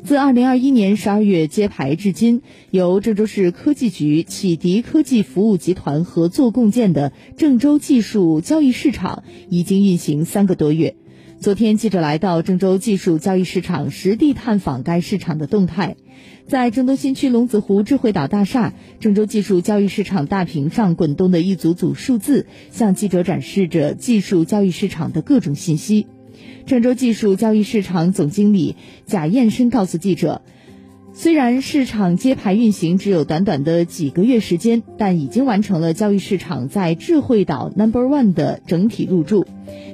自二零二一年十二月揭牌至今，由郑州市科技局启迪科技服务集团合作共建的郑州技术交易市场已经运行三个多月。昨天，记者来到郑州技术交易市场，实地探访该市场的动态。在郑东新区龙子湖智慧岛大厦，郑州技术交易市场大屏上滚动的一组组数字，向记者展示着技术交易市场的各种信息。郑州技术交易市场总经理贾彦生告诉记者，虽然市场揭牌运行只有短短的几个月时间，但已经完成了交易市场在智慧岛 Number One 的整体入驻，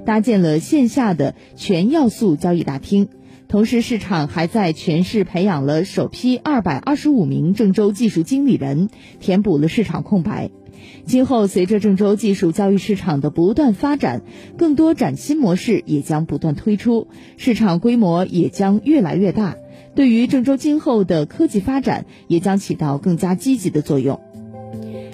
搭建了线下的全要素交易大厅。同时，市场还在全市培养了首批二百二十五名郑州技术经理人，填补了市场空白。今后，随着郑州技术交易市场的不断发展，更多崭新模式也将不断推出，市场规模也将越来越大。对于郑州今后的科技发展，也将起到更加积极的作用。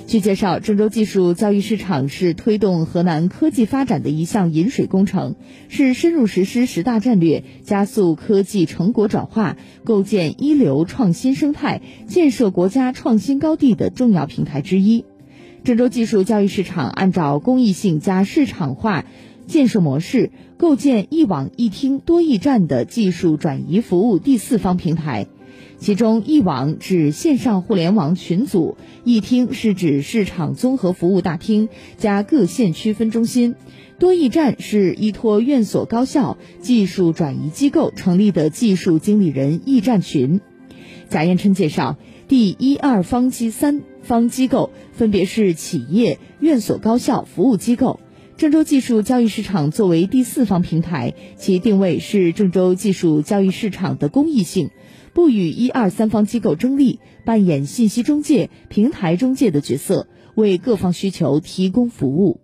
据介绍，郑州技术交易市场是推动河南科技发展的一项引水工程，是深入实施十大战略、加速科技成果转化、构建一流创新生态、建设国家创新高地的重要平台之一。郑州技术交易市场按照公益性加市场化建设模式，构建一网一厅多驿站的技术转移服务第四方平台。其中，一网指线上互联网群组，一厅是指市场综合服务大厅加各县区分中心，多驿站是依托院所、高校、技术转移机构成立的技术经理人驿站群。贾彦琛介绍，第一二方机三。方机构分别是企业、院所、高校、服务机构。郑州技术交易市场作为第四方平台，其定位是郑州技术交易市场的公益性，不与一二三方机构争利，扮演信息中介、平台中介的角色，为各方需求提供服务。